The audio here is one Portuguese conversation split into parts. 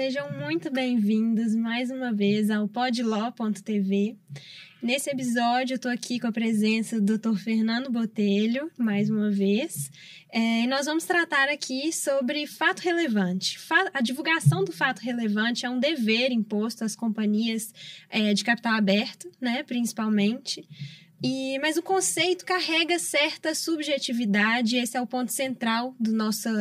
Sejam muito bem-vindos mais uma vez ao podlaw.tv. Nesse episódio, eu estou aqui com a presença do Dr. Fernando Botelho, mais uma vez, é, nós vamos tratar aqui sobre fato relevante. a divulgação do fato relevante é um dever imposto às companhias é, de capital aberto, né, principalmente. E, mas o conceito carrega certa subjetividade, esse é o ponto central do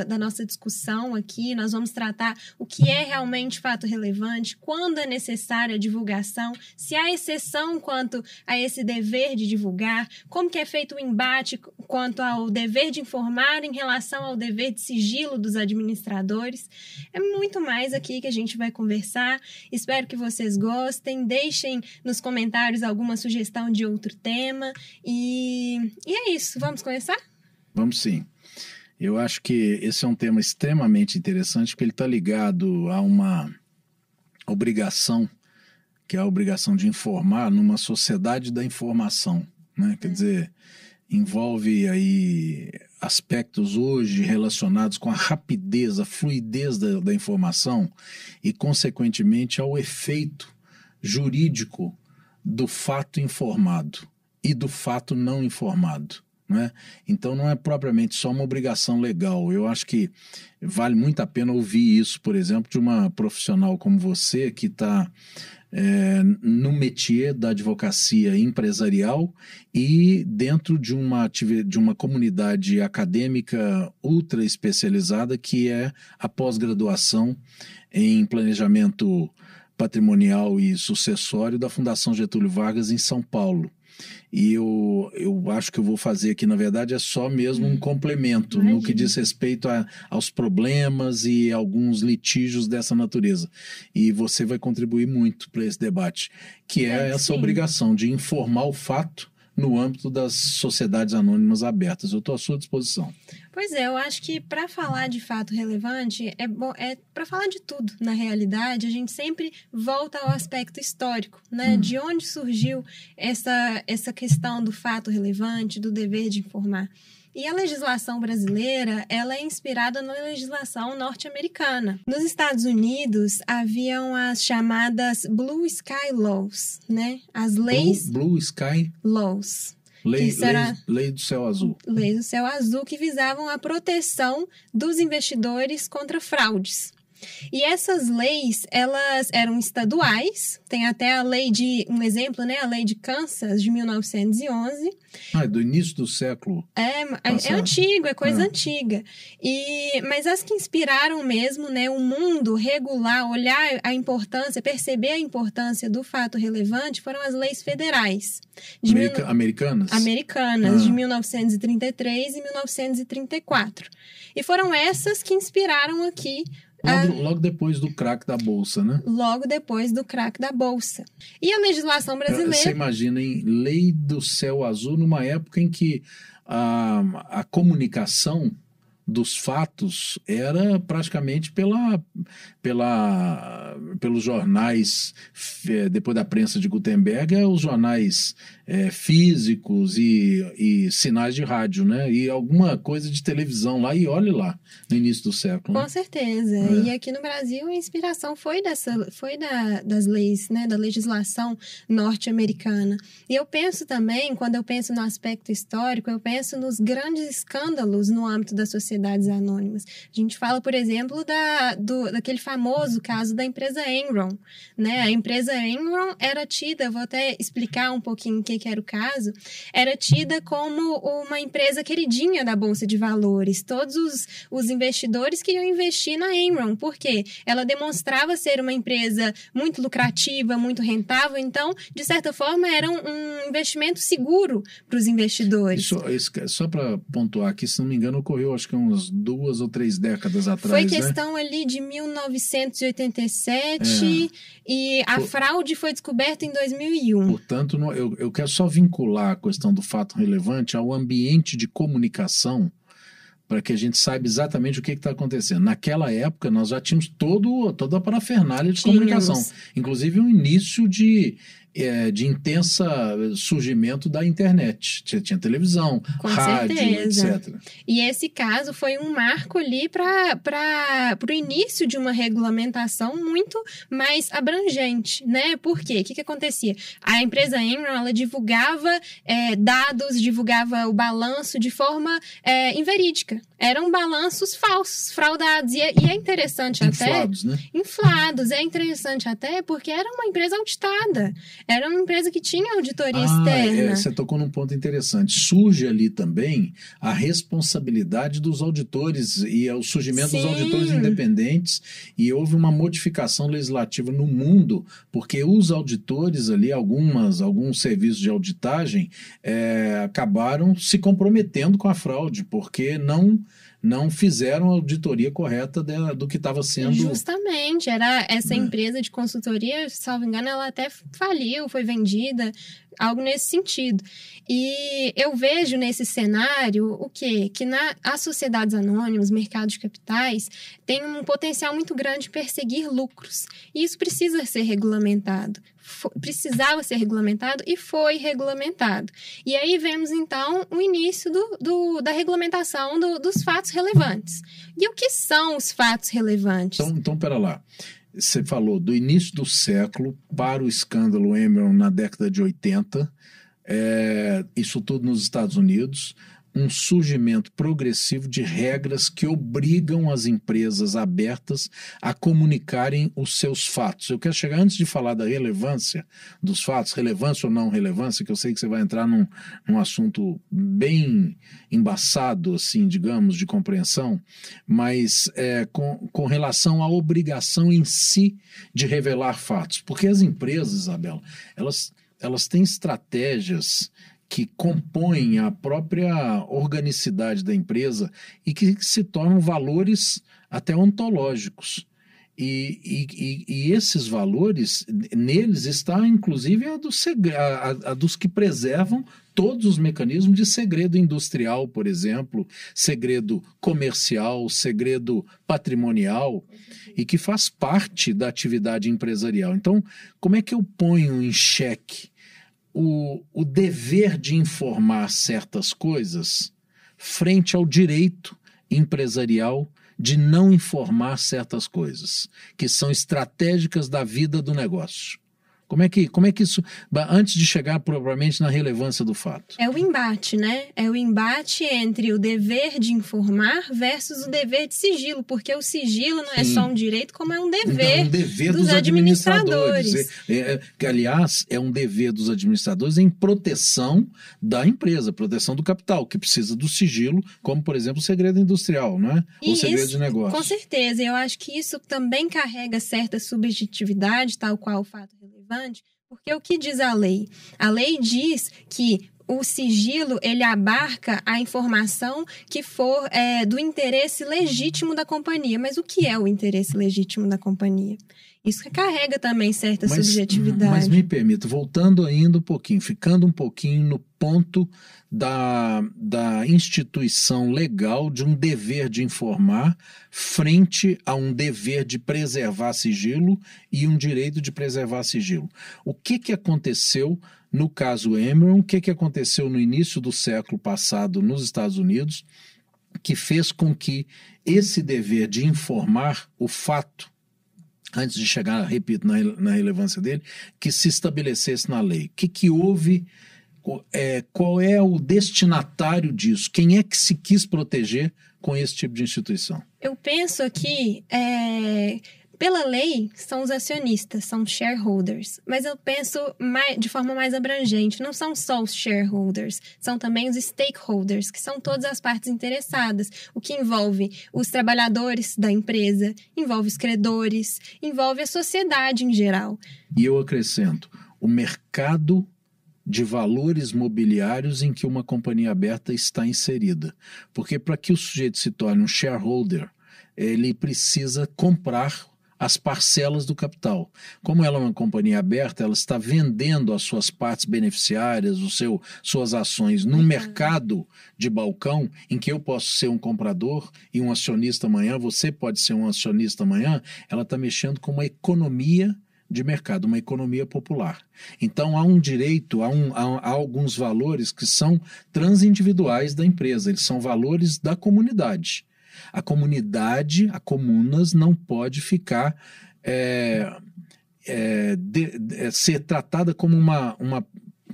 da nossa discussão aqui. Nós vamos tratar o que é realmente fato relevante, quando é necessária a divulgação, se há exceção quanto a esse dever de divulgar, como que é feito o embate quanto ao dever de informar em relação ao dever de sigilo dos administradores. É muito mais aqui que a gente vai conversar. Espero que vocês gostem. Deixem nos comentários alguma sugestão de outro tema tema. E, e é isso. Vamos começar? Vamos sim. Eu acho que esse é um tema extremamente interessante, porque ele está ligado a uma obrigação, que é a obrigação de informar numa sociedade da informação. Né? Quer dizer, envolve aí aspectos hoje relacionados com a rapidez, a fluidez da, da informação e, consequentemente, ao efeito jurídico do fato informado e do fato não informado. Né? Então não é propriamente só uma obrigação legal. Eu acho que vale muito a pena ouvir isso, por exemplo, de uma profissional como você que está é, no métier da advocacia empresarial e dentro de uma, de uma comunidade acadêmica ultra especializada que é a pós-graduação em planejamento patrimonial e sucessório da Fundação Getúlio Vargas em São Paulo. E eu, eu acho que eu vou fazer aqui, na verdade, é só mesmo um hum. complemento Imagina. no que diz respeito a, aos problemas e alguns litígios dessa natureza. E você vai contribuir muito para esse debate, que é, é essa sim. obrigação de informar o fato no âmbito das sociedades anônimas abertas. Eu estou à sua disposição. Pois é, eu acho que para falar de fato relevante, é, bom, é para falar de tudo, na realidade, a gente sempre volta ao aspecto histórico, né? Hum. De onde surgiu essa, essa questão do fato relevante, do dever de informar. E a legislação brasileira, ela é inspirada na legislação norte-americana. Nos Estados Unidos, haviam as chamadas Blue Sky Laws, né? As leis... Blue, Blue Sky... Laws. Lei, será... lei, lei, do céu azul. Lei do céu azul que visavam a proteção dos investidores contra fraudes. E essas leis, elas eram estaduais, tem até a lei de, um exemplo, né, a lei de Kansas de 1911. Ah, é do início do século. É, é, é antigo, é coisa é. antiga. E mas as que inspiraram mesmo, né, o mundo regular, olhar a importância, perceber a importância do fato relevante, foram as leis federais. America, mil... Americanas? Americanas, ah. de 1933 e 1934. E foram essas que inspiraram aqui Logo, ah, logo, depois do crack da bolsa, né? Logo depois do crack da bolsa. E a legislação brasileira. Você imagina, em lei do céu azul, numa época em que a, a comunicação dos fatos era praticamente pela, pela, pelos jornais, depois da prensa de Gutenberg, é os jornais é, físicos e, e, sinais de rádio, né? E alguma coisa de televisão lá, e olhe lá, no início do século. Com né? certeza. É. E aqui no Brasil a inspiração foi dessa, foi da, das leis, né? Da legislação norte-americana. E eu penso também, quando eu penso no aspecto histórico, eu penso nos grandes escândalos no âmbito da sociedades anônimas. A gente fala, por exemplo, da, do, daquele famoso caso da empresa Enron, né? A empresa Enron era tida, vou até explicar um pouquinho o que, que era o caso, era tida como uma empresa queridinha da Bolsa de Valores. Todos os, os investidores queriam investir na Enron, porque ela demonstrava ser uma empresa muito lucrativa, muito rentável, então, de certa forma, era um, um investimento seguro para os investidores. Isso, isso, só para pontuar aqui, se não me engano, ocorreu acho que uns duas ou três décadas atrás. Foi né? questão né? ali de 1987 é. e a Por... fraude foi descoberta em 2001. Portanto, eu, eu quero só vincular a questão do fato relevante ao ambiente de comunicação para que a gente saiba exatamente o que está acontecendo. Naquela época, nós já tínhamos todo, toda a parafernália de tínhamos. comunicação, inclusive um início de, é, de intensa surgimento da internet. Tinha, tinha televisão, Com rádio, certeza. etc. E esse caso foi um marco ali para o início de uma regulamentação muito mais abrangente, né? Por quê? O que, que acontecia? A empresa Enron, ela divulgava é, dados, divulgava o balanço de forma é, inverídica. Eram balanços falsos, fraudados. E é, e é interessante até... Inflados, né? Inflados. É interessante até porque era uma empresa auditada. Era uma empresa que tinha auditoria Ah, externa. é, você tocou num ponto interessante. Surge ali também a responsabilidade dos auditores e é o surgimento dos Sim. auditores independentes e houve uma modificação legislativa no mundo porque os auditores ali, algumas, alguns serviços de auditagem é, acabaram se comprometendo com a fraude porque não não fizeram a auditoria correta do que estava sendo Justamente, era essa É. empresa de consultoria, salvo engano, ela até faliu, foi vendida, algo nesse sentido. E eu vejo nesse cenário o quê? Que na, as sociedades anônimas, mercado de capitais, tem um potencial muito grande de perseguir lucros. E isso precisa ser regulamentado. Precisava ser regulamentado e foi regulamentado. E aí vemos, então, o início do, do- da regulamentação do- dos fatos relevantes. E o que são os fatos relevantes? Então, então, pera lá. Você falou do início do século para o escândalo Enron na década de 80, é, isso tudo nos Estados Unidos, um surgimento progressivo de regras que obrigam as empresas abertas a comunicarem os seus fatos. Eu quero chegar antes de falar da relevância dos fatos, relevância ou não relevância, que eu sei que você vai entrar num, num assunto bem embaçado, assim, digamos, de compreensão, mas é, com, com relação à obrigação em si de revelar fatos. Porque as empresas, Isabela, elas, elas têm estratégias que compõem a própria organicidade da empresa e que se tornam valores até ontológicos. E, e, e- esses valores, neles está inclusive a, do segre- a- a- a dos que preservam todos os mecanismos de segredo industrial, por exemplo, segredo comercial, segredo patrimonial, e que faz parte da atividade empresarial. Então, como é que eu ponho em xeque o, o dever de informar certas coisas frente ao direito empresarial de não informar certas coisas, que são estratégicas da vida do negócio? Como é que, como é que isso. Antes de chegar propriamente na relevância do fato. É o embate, né? É o embate entre o dever de informar versus o dever de sigilo, porque o sigilo não é Sim. só um direito, como é um dever. é um dever dos dos, administradores. administradores. É, é, que, aliás, é um dever dos administradores em proteção da empresa, proteção do capital, que precisa do sigilo, como, por exemplo, o segredo industrial, não é? Ou Isso, segredo de negócio. Com certeza, eu acho que isso também carrega certa subjetividade, tal qual o fato relevante, porque o que diz a lei? A lei diz que o sigilo ele abarca a informação que for é, do interesse legítimo da companhia. Mas o que é o interesse legítimo da companhia? Isso que carrega também certa subjetividade. Mas me permita, voltando ainda um pouquinho, ficando um pouquinho no ponto da, da instituição legal de um dever de informar frente a um dever de preservar sigilo e um direito de preservar sigilo. O que, que aconteceu no caso Enron? O que, que aconteceu no início do século passado nos Estados Unidos que fez com que esse dever de informar o fato antes de chegar, repito, na, na relevância dele, que se estabelecesse na lei. O que, que houve, é, qual é o destinatário disso? Quem é que se quis proteger com esse tipo de instituição? Eu penso aqui, é, pela lei, são os acionistas, são shareholders. Mas eu penso mai- de forma mais abrangente. Não são só os shareholders, são também os stakeholders, que são todas as partes interessadas. O que envolve os trabalhadores da empresa, envolve os credores, envolve a sociedade em geral. E eu acrescento, o mercado de valores mobiliários em que uma companhia aberta está inserida. Porque para que o sujeito se torne um shareholder, ele precisa comprar as parcelas do capital. Como ela é uma companhia aberta, ela está vendendo as suas partes beneficiárias, o seu, suas ações num mercado de balcão em que eu posso ser um comprador e um acionista amanhã, você pode ser um acionista amanhã, ela está mexendo com uma economia de mercado, uma economia popular. Então há um direito, há, um, há, há, alguns valores que são transindividuais da empresa, eles são valores da comunidade. A comunidade, a comunas, não pode ficar. É, é, de, de, é, ser tratada como uma, uma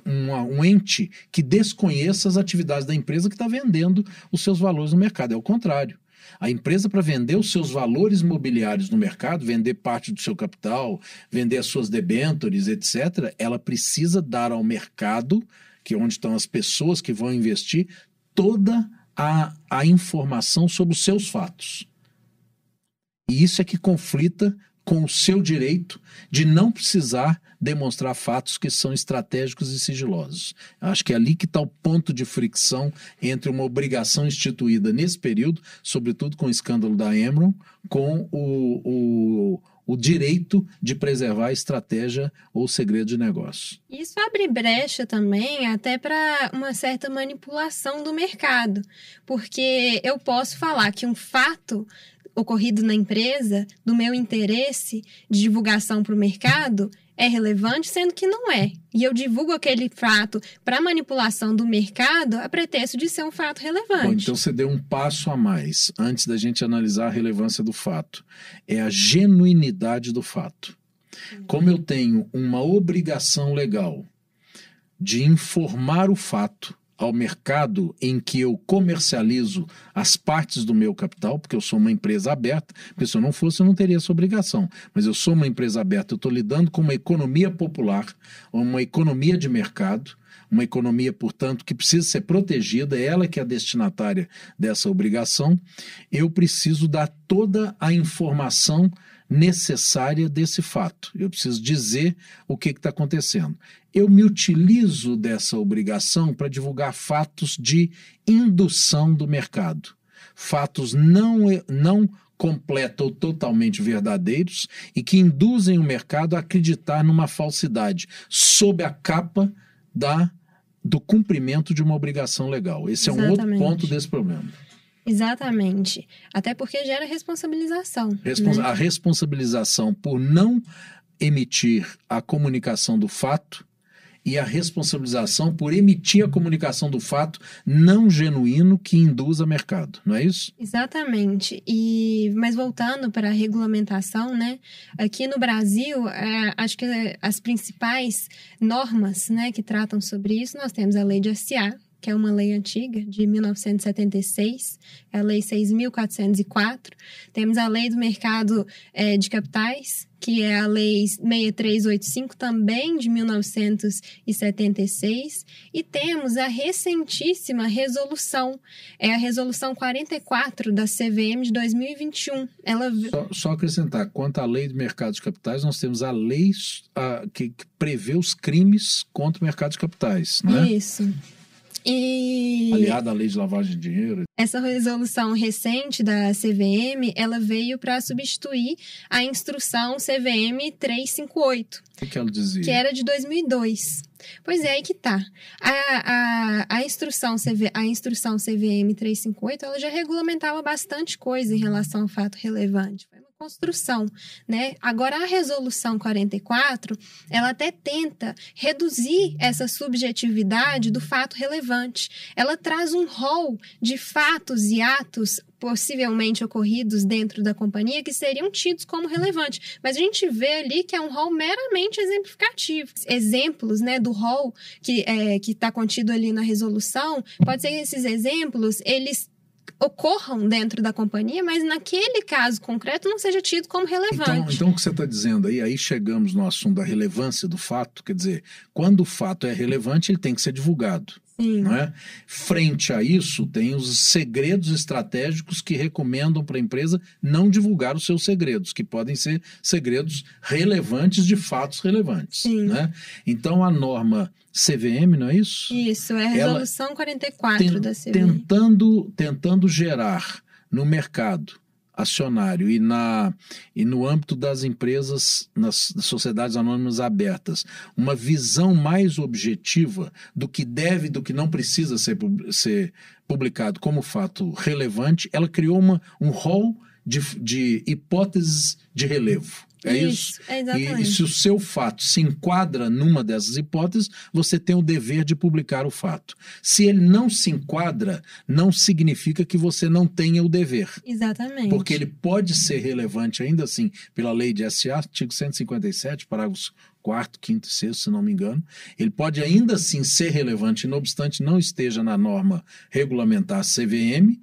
um ente que desconheça as atividades da empresa que está vendendo os seus valores no mercado. É o contrário. A empresa, para vender os seus valores mobiliários no mercado, vender parte do seu capital, vender as suas debêntures, etc., ela precisa dar ao mercado, que é onde estão as pessoas que vão investir, toda a, a informação sobre os seus fatos. E isso é que conflita com o seu direito de não precisar demonstrar fatos que são estratégicos e sigilosos. Acho que é ali que está o ponto de fricção entre uma obrigação instituída nesse período, sobretudo com o escândalo da Enron, com o, o, o direito de preservar a estratégia ou segredo de negócio. Isso abre brecha também até para uma certa manipulação do mercado, porque eu posso falar que um fato ocorrido na empresa, do meu interesse de divulgação para o mercado, é relevante, sendo que não é. E eu divulgo aquele fato para manipulação do mercado a pretexto de ser um fato relevante. Bom, então você deu um passo a mais antes da gente analisar a relevância do fato. É a genuinidade do fato. Como eu tenho uma obrigação legal de informar o fato ao mercado em que eu comercializo as partes do meu capital, porque eu sou uma empresa aberta, porque se eu não fosse eu não teria essa obrigação, mas eu sou uma empresa aberta, eu estou lidando com uma economia popular, uma economia de mercado, uma economia, portanto, que precisa ser protegida, é ela que é a destinatária dessa obrigação, eu preciso dar toda a informação necessária desse fato. Eu preciso dizer o que está acontecendo. Eu me utilizo dessa obrigação para divulgar fatos de indução do mercado. Fatos não, não completa ou totalmente verdadeiros e que induzem o mercado a acreditar numa falsidade sob a capa da do cumprimento de uma obrigação legal. Esse Exatamente. é um outro ponto desse problema. Exatamente. Até porque gera responsabilização. Respons né? A responsabilização por não emitir a comunicação do fato e a responsabilização por emitir a comunicação do fato não genuíno que induza mercado, não é isso? Exatamente. E mas voltando para a regulamentação, né? Aqui no Brasil, é, acho que as principais normas, né, que tratam sobre isso, nós temos a lei de SA, que é uma lei antiga, de 1976, é a Lei 6.404. Temos a Lei do Mercado é, de Capitais, que é a Lei 6385, também de 1976. E temos a recentíssima resolução, é a Resolução 44 da CVM de 2021. Ela... Só, só acrescentar, quanto à Lei do Mercado de Capitais, nós temos a lei a, que, que prevê os crimes contra o mercado de capitais, né? Isso. E aliada à lei de lavagem de dinheiro. Essa resolução recente da CVM, ela veio para substituir a instrução CVM 358. O que, que ela dizia? Que era de 2002. Pois é, aí que tá. A, a, a, instrução, CV, a instrução CVM 358, ela já regulamentava bastante coisa em relação ao fato relevante construção, né? Agora a resolução 44, ela até tenta reduzir essa subjetividade do fato relevante. Ela traz um rol de fatos e atos possivelmente ocorridos dentro da companhia que seriam tidos como relevantes. Mas a gente vê ali que é um rol meramente exemplificativo. Exemplos né, do rol que é, está contido ali na resolução, pode ser que esses exemplos, eles ocorram dentro da companhia, mas naquele caso concreto não seja tido como relevante. Então, então o que você está dizendo aí, aí chegamos no assunto da relevância do fato, quer dizer, quando o fato é relevante, ele tem que ser divulgado. É? Frente a isso, tem os segredos estratégicos que recomendam para a empresa não divulgar os seus segredos, que podem ser segredos relevantes de fatos relevantes. Né? Então, a norma CVM, não é isso? Isso, é a resolução Ela 44 ten, da CVM. Tentando, tentando gerar no mercado acionário e, na, e no âmbito das empresas, nas sociedades anônimas abertas, uma visão mais objetiva do que deve, do que não precisa ser, ser publicado como fato relevante, ela criou uma, um rol de, de hipóteses de relevo. É isso? isso? É E, exatamente. e se o seu fato se enquadra numa dessas hipóteses, você tem o dever de publicar o fato. Se ele não se enquadra, não significa que você não tenha o dever. Exatamente. Porque ele pode ser relevante ainda assim pela lei de SA, artigo 157, parágrafos 4, 5 e 6, se não me engano. Ele pode ainda assim ser relevante, não obstante não esteja na norma regulamentar CVM.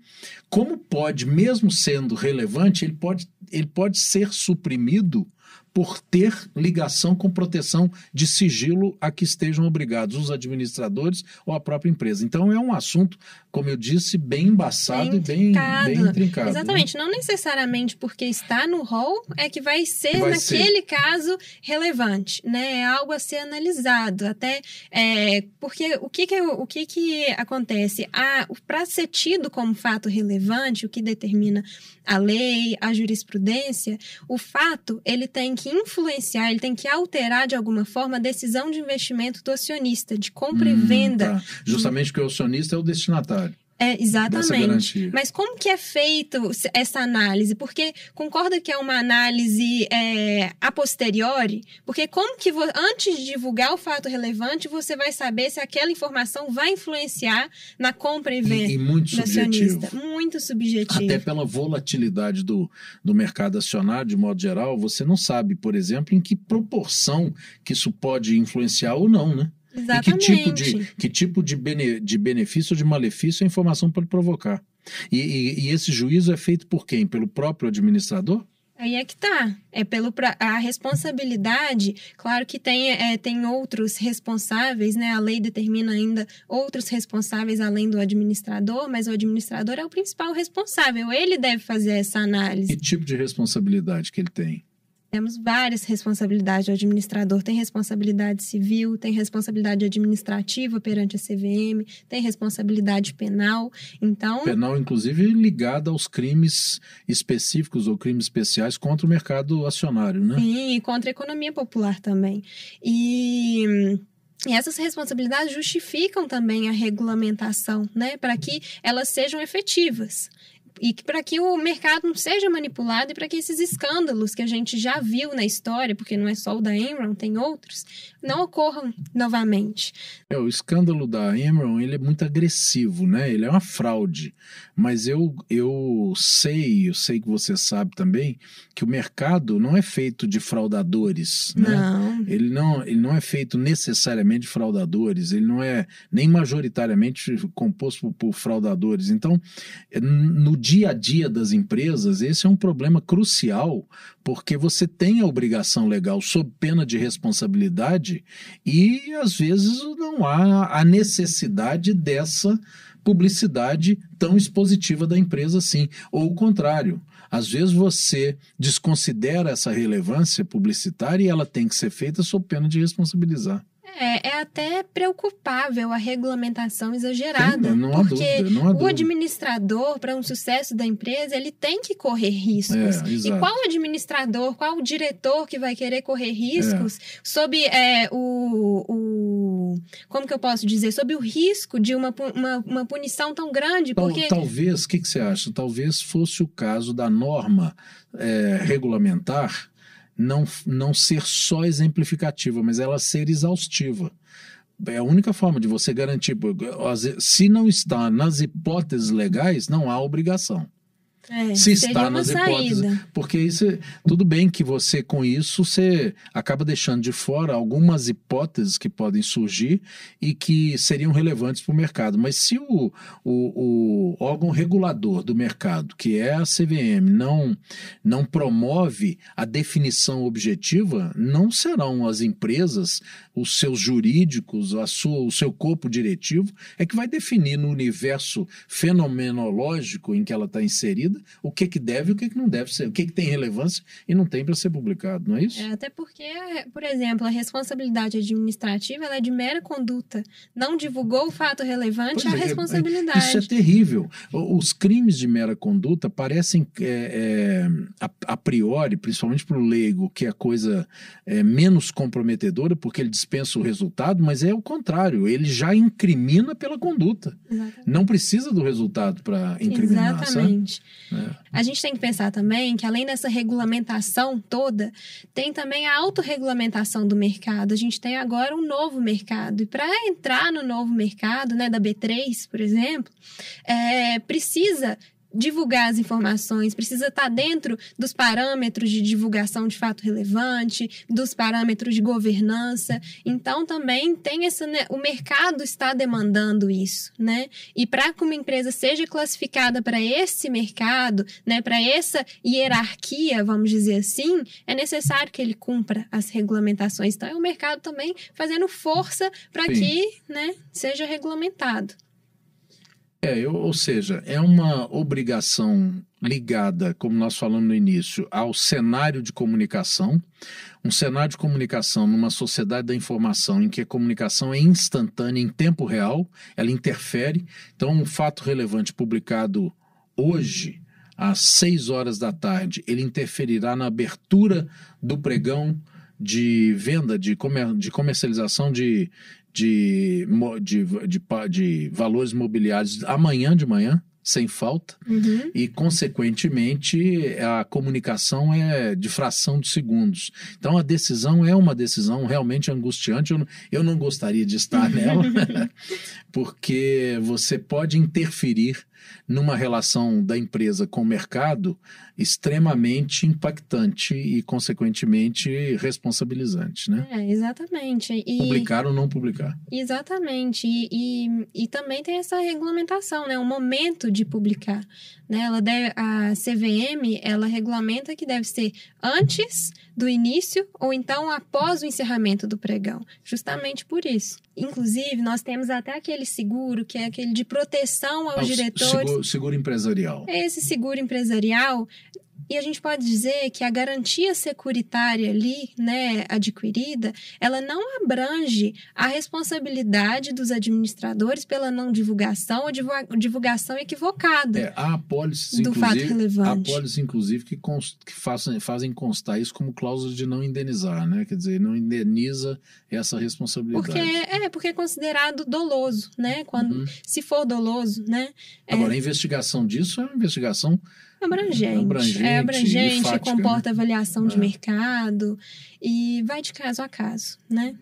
Como pode, mesmo sendo relevante, ele pode, ele pode ser suprimido por ter ligação com proteção de sigilo a que estejam obrigados os administradores ou a própria empresa. Então é um assunto, como eu disse, bem embaçado Bem e bem, bem intrincado. né? Exatamente, não necessariamente porque está no rol é que vai ser Vai naquele caso relevante, né? É algo a ser analisado, até é, porque o que que, o que que acontece? Para ser tido como fato relevante, o que determina a lei, a jurisprudência, o fato ele tem que influenciar, ele tem que alterar de alguma forma a decisão de investimento do acionista, de compra e Hum, venda. tá. Justamente porque o acionista é o destinatário É, exatamente. Mas como que é feito essa análise? Porque concorda que é uma análise é, a posteriori? Porque como que antes de divulgar o fato relevante, você vai saber se aquela informação vai influenciar na compra e E, venda e muito do subjetivo. acionista? Muito subjetivo. Até pela volatilidade do, do mercado acionário, de modo geral, você não sabe, por exemplo, em que proporção que isso pode influenciar ou não, né? E que Exatamente. tipo de, que tipo de, bene, de benefício ou de malefício a informação pode provocar. E, e- e esse juízo é feito por quem? Pelo próprio administrador? Aí é que tá. É pelo a responsabilidade. Claro que tem, é, tem outros responsáveis, né? A lei determina ainda outros responsáveis além do administrador, mas o administrador é o principal responsável. Ele deve fazer essa análise. Que tipo de responsabilidade que ele tem? Temos várias responsabilidades do administrador. Tem responsabilidade civil, tem responsabilidade administrativa perante a CVM, tem responsabilidade penal. Então, Penal, inclusive, ligada aos crimes específicos ou crimes especiais contra o mercado acionário, né? Sim, e contra a economia popular também. E, e essas responsabilidades justificam também a regulamentação, né? Para que elas sejam efetivas. E para que o mercado não seja manipulado e para que esses escândalos que a gente já viu na história, porque não é só o da Enron, tem outros, não ocorram novamente. É, o escândalo da Enron, ele é muito agressivo, né? Ele é uma fraude. Mas eu, eu sei, eu sei que você sabe também, que o mercado não é feito de fraudadores, né? Não. Ele não, ele não é feito necessariamente de fraudadores, ele não é nem majoritariamente composto por, por fraudadores. Então, é, no dia a dia das empresas, esse é um problema crucial, porque você tem a obrigação legal sob pena de responsabilidade e às vezes não há a necessidade dessa publicidade tão expositiva da empresa assim, ou o contrário. Às vezes você desconsidera essa relevância publicitária e ela tem que ser feita sob pena de responsabilizar. É, é até preocupável a regulamentação exagerada. Há porque dúvida, o administrador, para um sucesso da empresa, ele tem que correr riscos. É, e qual administrador, qual diretor que vai querer correr riscos É. sob é, o, o. Como que eu posso dizer? Sob o risco de uma, uma, uma punição tão grande? Tal- Porque. Talvez, o que, que você acha? Talvez fosse o caso da norma é, regulamentar não, não ser só exemplificativa, mas ela ser exaustiva. É a única forma de você garantir. Se não está nas hipóteses legais, não há obrigação. É, se está nas hipóteses. saída. Porque isso, é- tudo bem que você, com isso, você acaba deixando de fora algumas hipóteses que podem surgir e que seriam relevantes para o mercado. Mas se o, o, o órgão regulador do mercado, que é a CVM, não, não promove a definição objetiva, não serão as empresas, os seus jurídicos, a sua, o seu corpo diretivo, é que vai definir no universo fenomenológico em que ela está inserida o que, que deve e o que, que não deve ser, o que, que tem relevância e não tem para ser publicado, não é isso? É, até porque, por exemplo, a responsabilidade administrativa é de mera conduta. Não divulgou o fato relevante, Pois é a é, responsabilidade. Isso é terrível. Os crimes de mera conduta parecem, é, é, a, a priori, principalmente para o leigo, que é a coisa é, menos comprometedora, porque ele dispensa o resultado, mas é o contrário, ele já incrimina pela conduta. Exatamente. Não precisa do resultado para incriminar, sabe? Exatamente. É. A gente tem que pensar também que, além dessa regulamentação toda, tem também a autorregulamentação do mercado. A gente tem agora um novo mercado. E para entrar no novo mercado, né, da B3, por exemplo, é, precisa divulgar as informações, precisa estar dentro dos parâmetros de divulgação de fato relevante, dos parâmetros de governança. Então também tem essa né, o mercado está demandando isso, né? E para que uma empresa seja classificada para esse mercado, né, para essa hierarquia, vamos dizer assim, é necessário que ele cumpra as regulamentações. Então é o mercado também fazendo força para que, né, seja regulamentado. É, eu, ou seja, é uma obrigação ligada, como nós falamos no início, ao cenário de comunicação. Um cenário de comunicação numa sociedade da informação em que a comunicação é instantânea, em tempo real, ela interfere. Então, um fato relevante publicado hoje, às seis horas da tarde, ele interferirá na abertura do pregão de venda, de, comer, de comercialização de, de, de, de, de valores imobiliários amanhã de manhã, sem falta, uhum. e, consequentemente, a comunicação é de fração de segundos. Então, a decisão é uma decisão realmente angustiante. Eu não, eu não gostaria de estar nela, porque você pode interferir numa relação da empresa com o mercado extremamente impactante e, consequentemente, responsabilizante, né? É, exatamente. E... Publicar ou não publicar. Exatamente. E, e, e, também tem essa regulamentação, né? O momento de publicar. Né? Ela deve, a CVM, ela regulamenta que deve ser antes do início ou então após o encerramento do pregão. Justamente por isso. Inclusive, nós temos até aquele seguro, que é aquele de proteção aos ah, diretores. Seguro, seguro empresarial. Esse seguro empresarial e a gente pode dizer que a garantia securitária ali, né, adquirida, ela não abrange a responsabilidade dos administradores pela não divulgação ou divulgação equivocada. É, há apólices, do fato relevante. Há apólices, inclusive, que, que fazem, fazem constar isso como cláusula de não indenizar, né? Quer dizer, não indeniza essa responsabilidade. Porque é, porque é considerado doloso, né? Quando, uhum. Se for doloso, né? Agora, é... a investigação disso é uma investigação abrangente. abrangente é abrangente, fática, comporta né? avaliação é. de mercado e vai de caso a caso, né?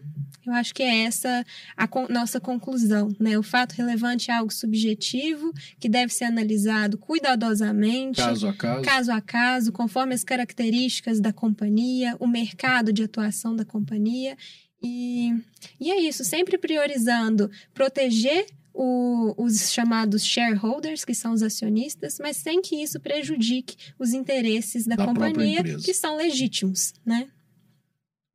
Eu acho que é essa a nossa conclusão, né? O fato relevante é algo subjetivo que deve ser analisado cuidadosamente, caso a caso, caso a caso, conforme as características da companhia, o mercado de atuação da companhia e, e é isso, sempre priorizando proteger o, os chamados shareholders, que são os acionistas, mas sem que isso prejudique os interesses da, da companhia, que são legítimos, né?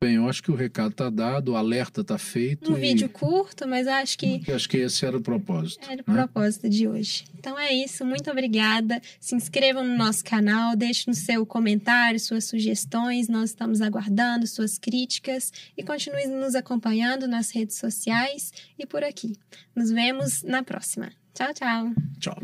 Bem, eu acho que o recado está dado, o alerta está feito. Um e... vídeo curto, mas acho que. Acho que esse era o propósito. Era o né? propósito de hoje. Então é isso, muito obrigada. Se inscrevam no nosso canal, deixe no seu comentário suas sugestões, nós estamos aguardando suas críticas e continue nos acompanhando nas redes sociais e por aqui. Nos vemos na próxima. Tchau, tchau. Tchau.